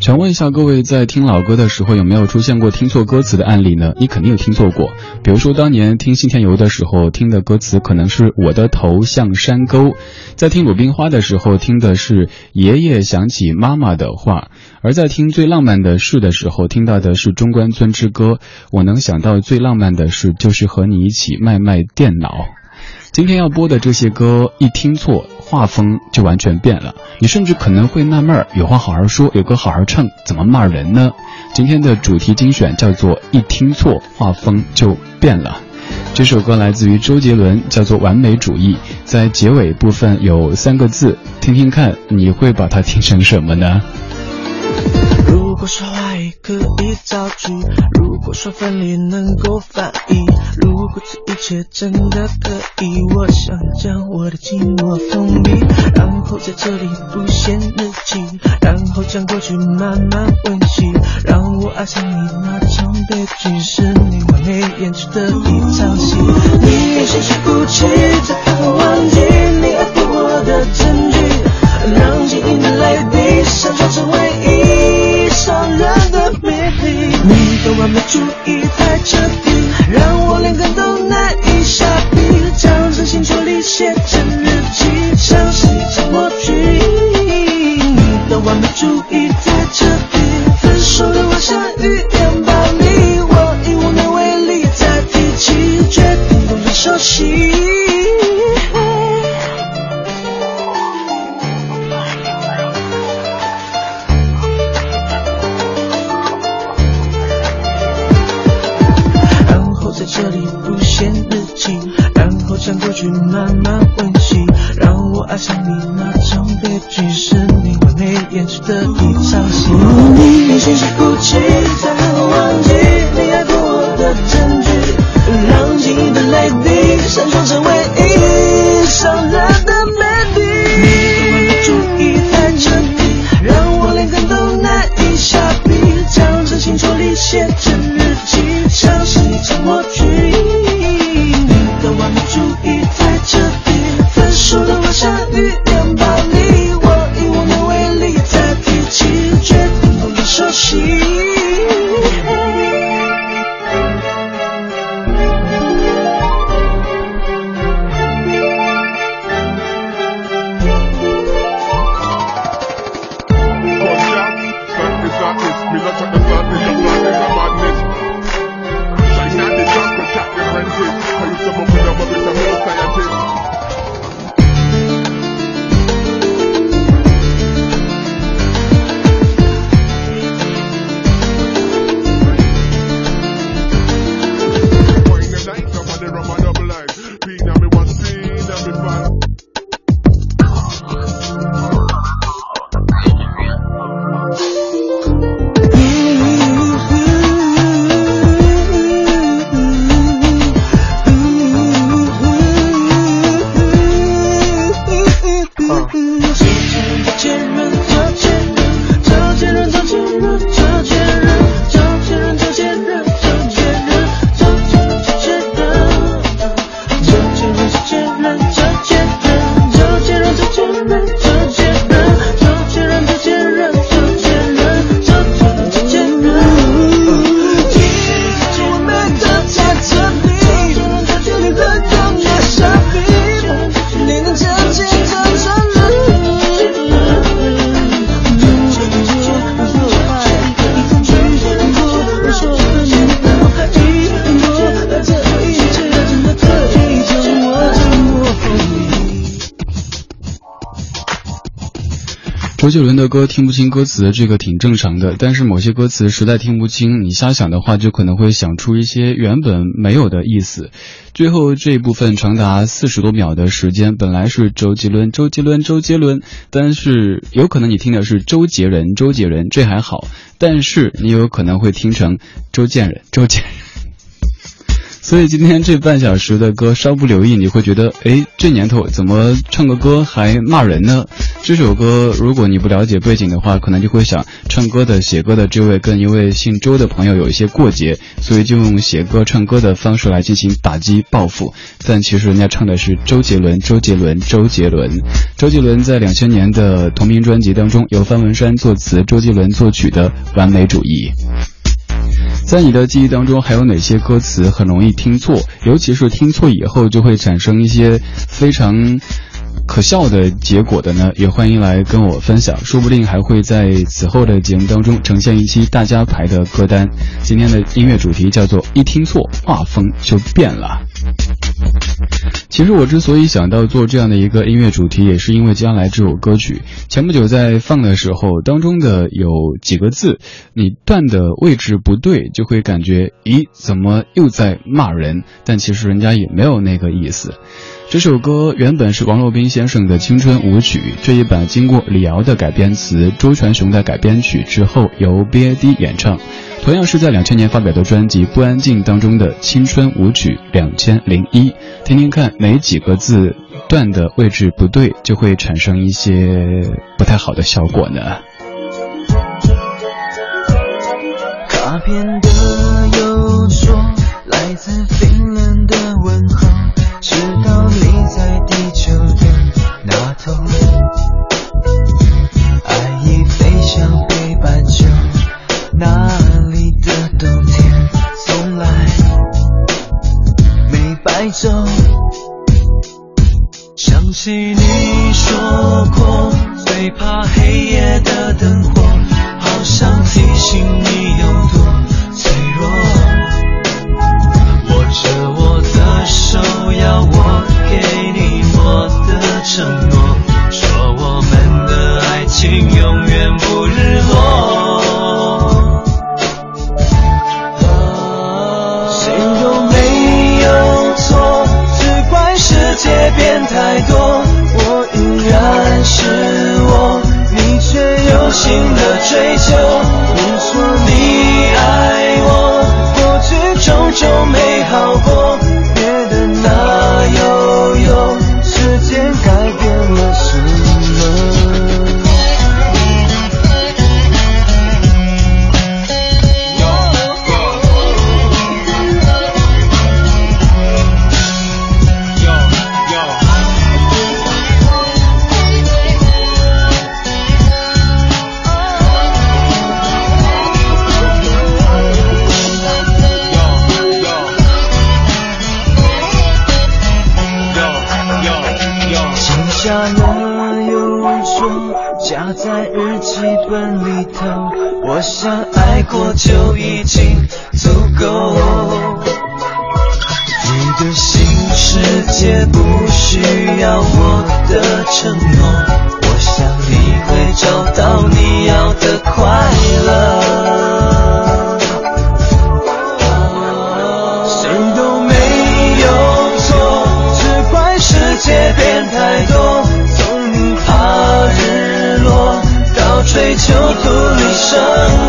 想问一下各位，在听老歌的时候有没有出现过听错歌词的案例呢？你肯定有听错过，比如说当年听《信天游》的时候，听的歌词可能是我的头像山沟；在听《鲁冰花》的时候，听的是爷爷想起妈妈的话；而在听《最浪漫的事》的时候，听到的是《中关村之歌》。我能想到最浪漫的事，就是和你一起卖卖电脑。今天要播的这些歌，一听错，画风就完全变了。你甚至可能会纳闷儿：有话好好说，有歌好好唱，怎么骂人呢？今天的主题精选叫做“一听错，画风就变了”。这首歌来自于周杰伦，叫做《完美主义》。在结尾部分有三个字，听听看，你会把它听成什么呢？如果说爱可以造句，如果说分离能够翻译，如果这一切真的可以，我想将我的寂寞封闭，然后在这里不写日记，然后将过去慢慢温习，让我爱上你那场悲剧，是你完美演出的一场戏。你深深哭泣，才能忘记你爱过我的证据，让记忆的泪滴闪烁成唯一。完美主义太彻底，让我连根都难以下笔，将真心处理写成日记，像是一场默剧。你的完美主义周杰伦的歌听不清歌词，这个挺正常的。但是某些歌词实在听不清，你瞎想的话，就可能会想出一些原本没有的意思。最后这一部分长达四十多秒的时间，本来是周杰伦，周杰伦，周杰伦，但是有可能你听的是周杰人，周杰人，这还好。但是你有可能会听成周建人，周建人。所以今天这半小时的歌稍不留意，你会觉得，哎，这年头怎么唱个歌还骂人呢？这首歌如果你不了解背景的话，可能就会想，唱歌的写歌的这位跟一位姓周的朋友有一些过节，所以就用写歌唱歌的方式来进行打击报复。但其实人家唱的是周杰伦，周杰伦，周杰伦。周杰伦在两千年的同名专辑当中，由方文山作词，周杰伦作曲的《完美主义》。在你的记忆当中，还有哪些歌词很容易听错？尤其是听错以后，就会产生一些非常可笑的结果的呢？也欢迎来跟我分享，说不定还会在此后的节目当中呈现一期大家排的歌单。今天的音乐主题叫做“一听错，画风就变了”。其实我之所以想到做这样的一个音乐主题，也是因为接下来这首歌曲前不久在放的时候，当中的有几个字，你断的位置不对，就会感觉，咦，怎么又在骂人？但其实人家也没有那个意思。这首歌原本是王洛宾先生的青春舞曲，这一版经过李敖的改编词、周传雄的改编曲之后，由 B.A.D 演唱。同样是在两千年发表的专辑《不安静》当中的《青春舞曲》两千零一，听听看哪几个字段的位置不对，就会产生一些不太好的效果呢？卡片的邮戳来自想起你说过，最怕黑夜的灯火，好想提醒你。有新的追求。你说你承诺，我想你会找到你要的快乐。谁都没有错，只怪世界变太多，从怕日落到。追求独立生活，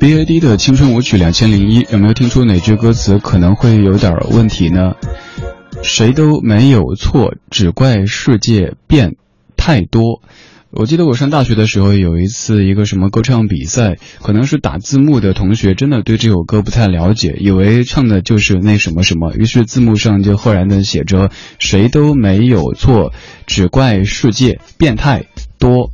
B A D 的青春舞曲两千零一，有没有听出哪句歌词可能会有点问题呢？谁都没有错，只怪世界变太多。我记得我上大学的时候有一次一个什么歌唱比赛，可能是打字幕的同学真的对这首歌不太了解，以为唱的就是那什么什么，于是字幕上就赫然的写着谁都没有错，只怪世界变态多，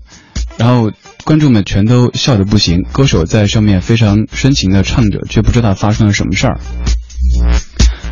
然后观众们全都笑得不行，歌手在上面非常深情地唱着，却不知道发生了什么事儿。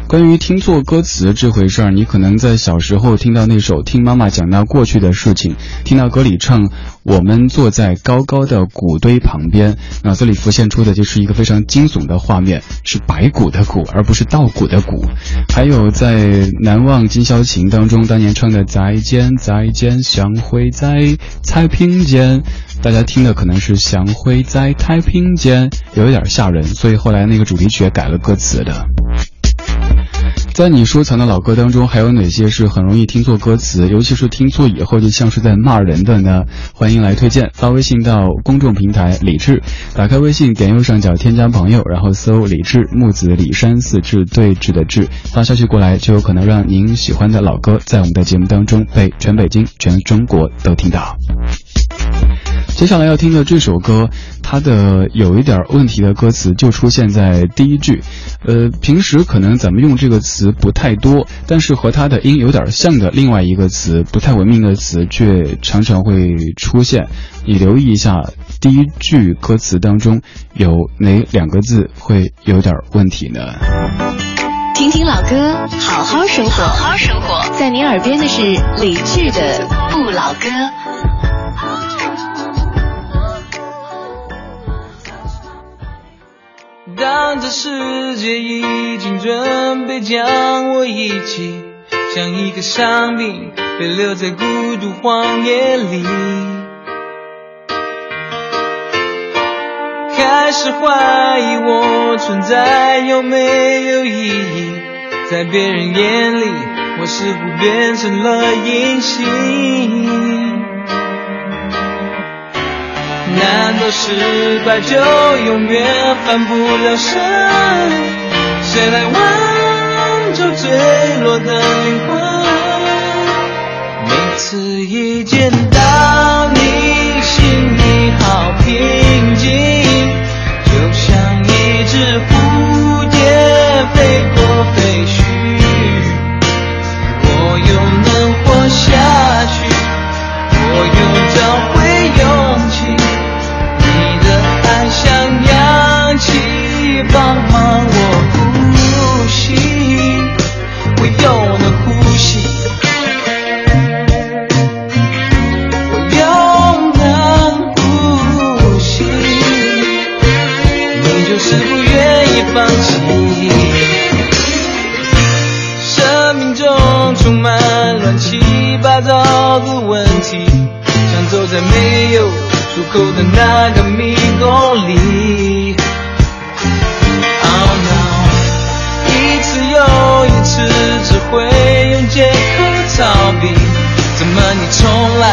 关于听错歌词这回事儿，你可能在小时候听到那首《听妈妈讲那过去的事情》，听到歌里唱“我们坐在高高的谷堆旁边”，脑子里浮现出的就是一个非常惊悚的画面，是白骨的骨，而不是稻谷的谷。还有在《难忘今宵情》当中，当年唱的“再见再见，相会在太平间”，大家听的可能是“相会在太平间”，有一点吓人，所以后来那个主题曲也改了歌词的。在你收藏的老歌当中，还有哪些是很容易听错歌词，尤其是听错以后就像是在骂人的呢？欢迎来推荐，发微信到公众平台李志，打开微信，点右上角添加朋友，然后搜李志木子李山四志对峙的志，发消息过来就有可能让您喜欢的老歌在我们的节目当中被全北京、全中国都听到。接下来要听的这首歌，它的有一点问题的歌词就出现在第一句。呃，平时可能咱们用这个词不太多，但是和它的音有点像的另外一个词，不太文明的词，却常常会出现。你留意一下，第一句歌词当中有哪两个字会有点问题呢？听听老歌，好好生活，好好生活，在您耳边的是理智的不老歌。当这世界已经准备将我遗弃，像一个伤兵被留在孤独荒野里，开始怀疑我存在有没有意义，在别人眼里，我似乎变成了隐形。难道失败就永远翻不了身？谁来挽救坠落的灵魂？每次一见到你，心里好平静，就像一只蝴蝶飞过废墟，我又能活下去，我又找那个迷宫里，Oh no，一次又一次只会用借口逃避，怎么你从来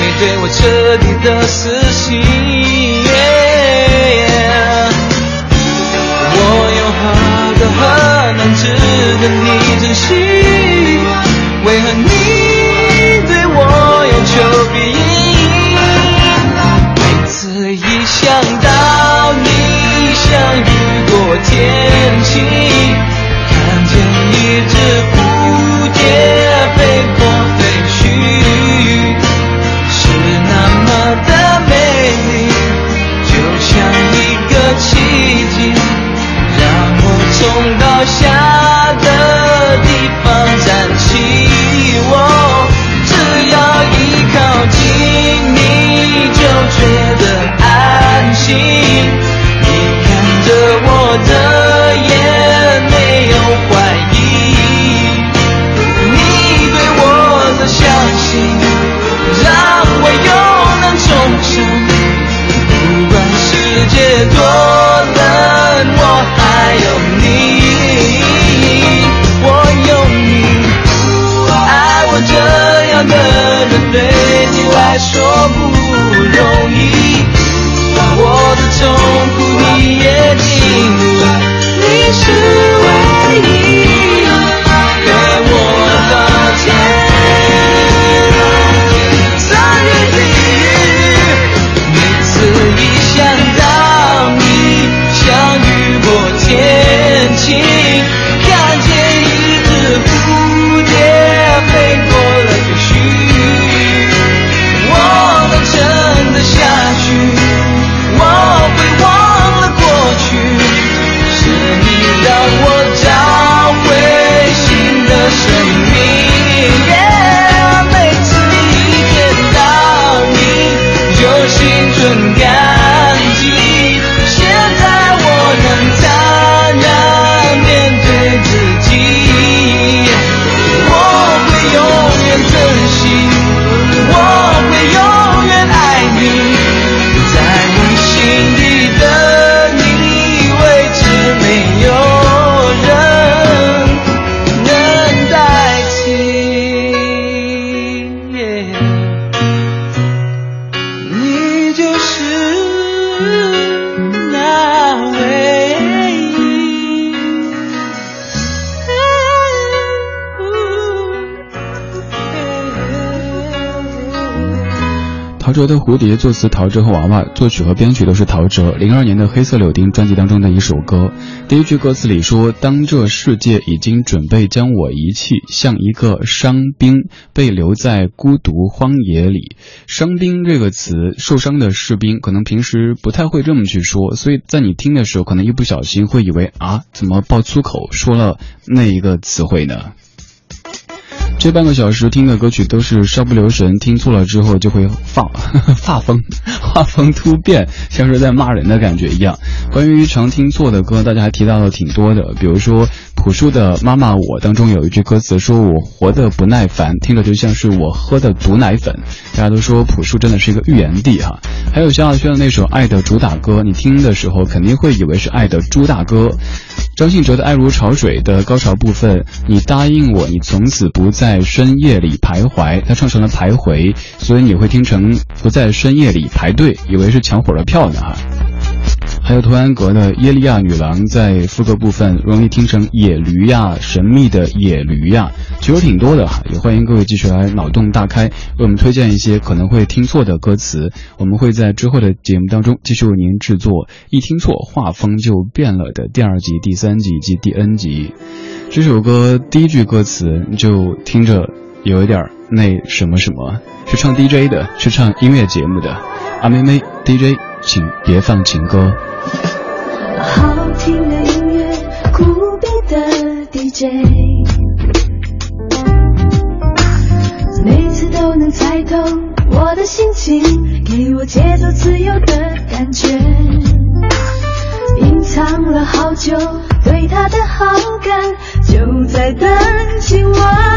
没对我彻底的死心？我又何德何能值得你珍惜？陶喆的蝴蝶作词陶喆和娃娃，作曲和编曲都是陶喆。零二年的黑色柳丁专辑当中的一首歌，第一句歌词里说：“当这世界已经准备将我遗弃，像一个伤兵被留在孤独荒野里。”伤兵这个词，受伤的士兵，可能平时不太会这么去说，所以在你听的时候，可能一不小心会以为啊，怎么爆粗口说了那一个词汇呢？这半个小时听的歌曲都是稍不留神，听错了之后就会放 发疯，画风突变，像是在骂人的感觉一样。关于常听错的歌，大家还提到了挺多的，比如说朴树的《妈妈我》当中有一句歌词说：“我活得不耐烦”，听着就像是我喝的毒奶粉。大家都说朴树真的是一个预言帝哈。还有萧亚轩的那首《爱的主打歌》，你听的时候肯定会以为是《爱的猪大哥》。张信哲的《爱如潮水》的高潮部分，你答应我，你从此不再在深夜里徘徊，他唱成了徘徊，所以你会听成不在深夜里排队，以为是抢火车票呢哈。还有图安格的耶利亚女郎在副歌部分容易听成野驴呀，神秘的野驴呀，其实挺多的哈，也欢迎各位继续来脑洞大开，为我们推荐一些可能会听错的歌词，我们会在之后的节目当中继续为您制作一听错画风就变了的第二集、第三集以及第 N 集。这首歌第一句歌词就听着有一点那什么什么，是唱 DJ 的，是唱音乐节目的，阿妹妹 DJ，请别放情歌。好听的音乐，酷毙的 DJ，每次都能猜透我的心情，给我节奏自由的感觉。隐藏了好久对他的好感，就在等今晚。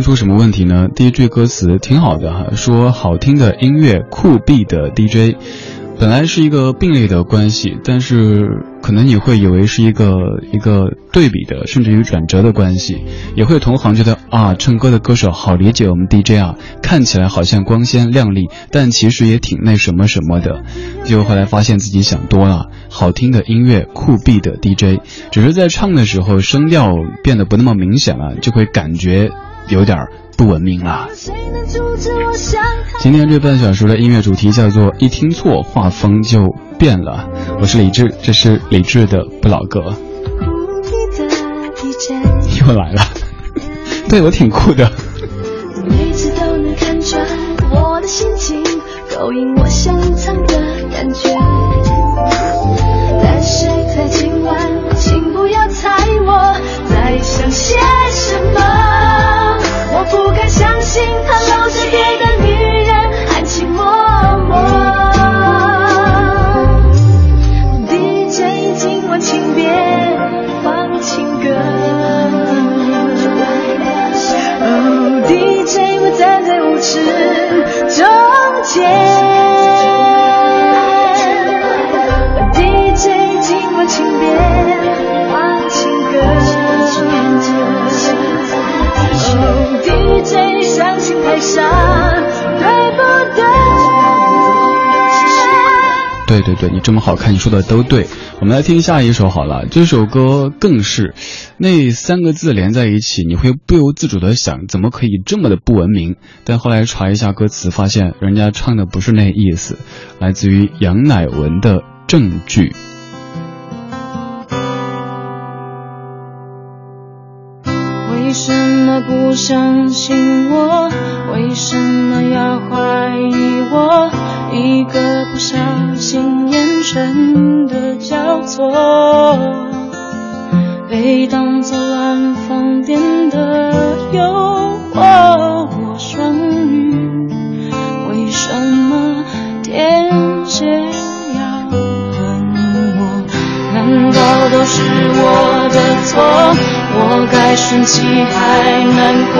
出什么问题呢？第一句歌词挺好的哈，说好听的音乐酷毙的 DJ，本来是一个并列的关系，但是可能你会以为是一个一个对比的，甚至于转折的关系，也会同行觉得啊，唱歌的歌手好理解我们 DJ 啊，看起来好像光鲜亮丽，但其实也挺那什么什么的，结果后来发现自己想多了，好听的音乐酷毙的 DJ，只是在唱的时候声调变得不那么明显了，就会感觉。有点不文明了。今天这半小时的音乐主题叫做“一听错，画风就变了”。我是李志，这是李志的不老歌，又来了。对我挺酷的。每次都能看穿我的心情，勾引我想隐藏的感觉。心他搂着别的女人含情脉脉。DJ 今晚请别放情歌。哦，DJ 我站在舞池中间。对？对，你这么好看，你说的都对。我们来听下一首好了，这首歌更是，那三个字连在一起，你会不由自主的想，怎么可以这么的不文明？但后来查一下歌词，发现人家唱的不是那意思，来自于杨乃文的证据。为什么不相信我？真，的交错，被当作乱放电的诱惑。我双鱼，为什么天蝎要恨我？难道都是我的错？我该生气还难过，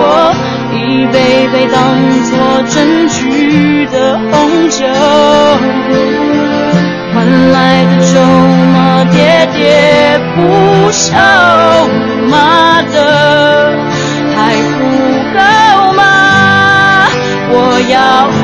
一杯杯当作证据的红酒，换来的筹码喋喋不休，妈的还不够吗？我要。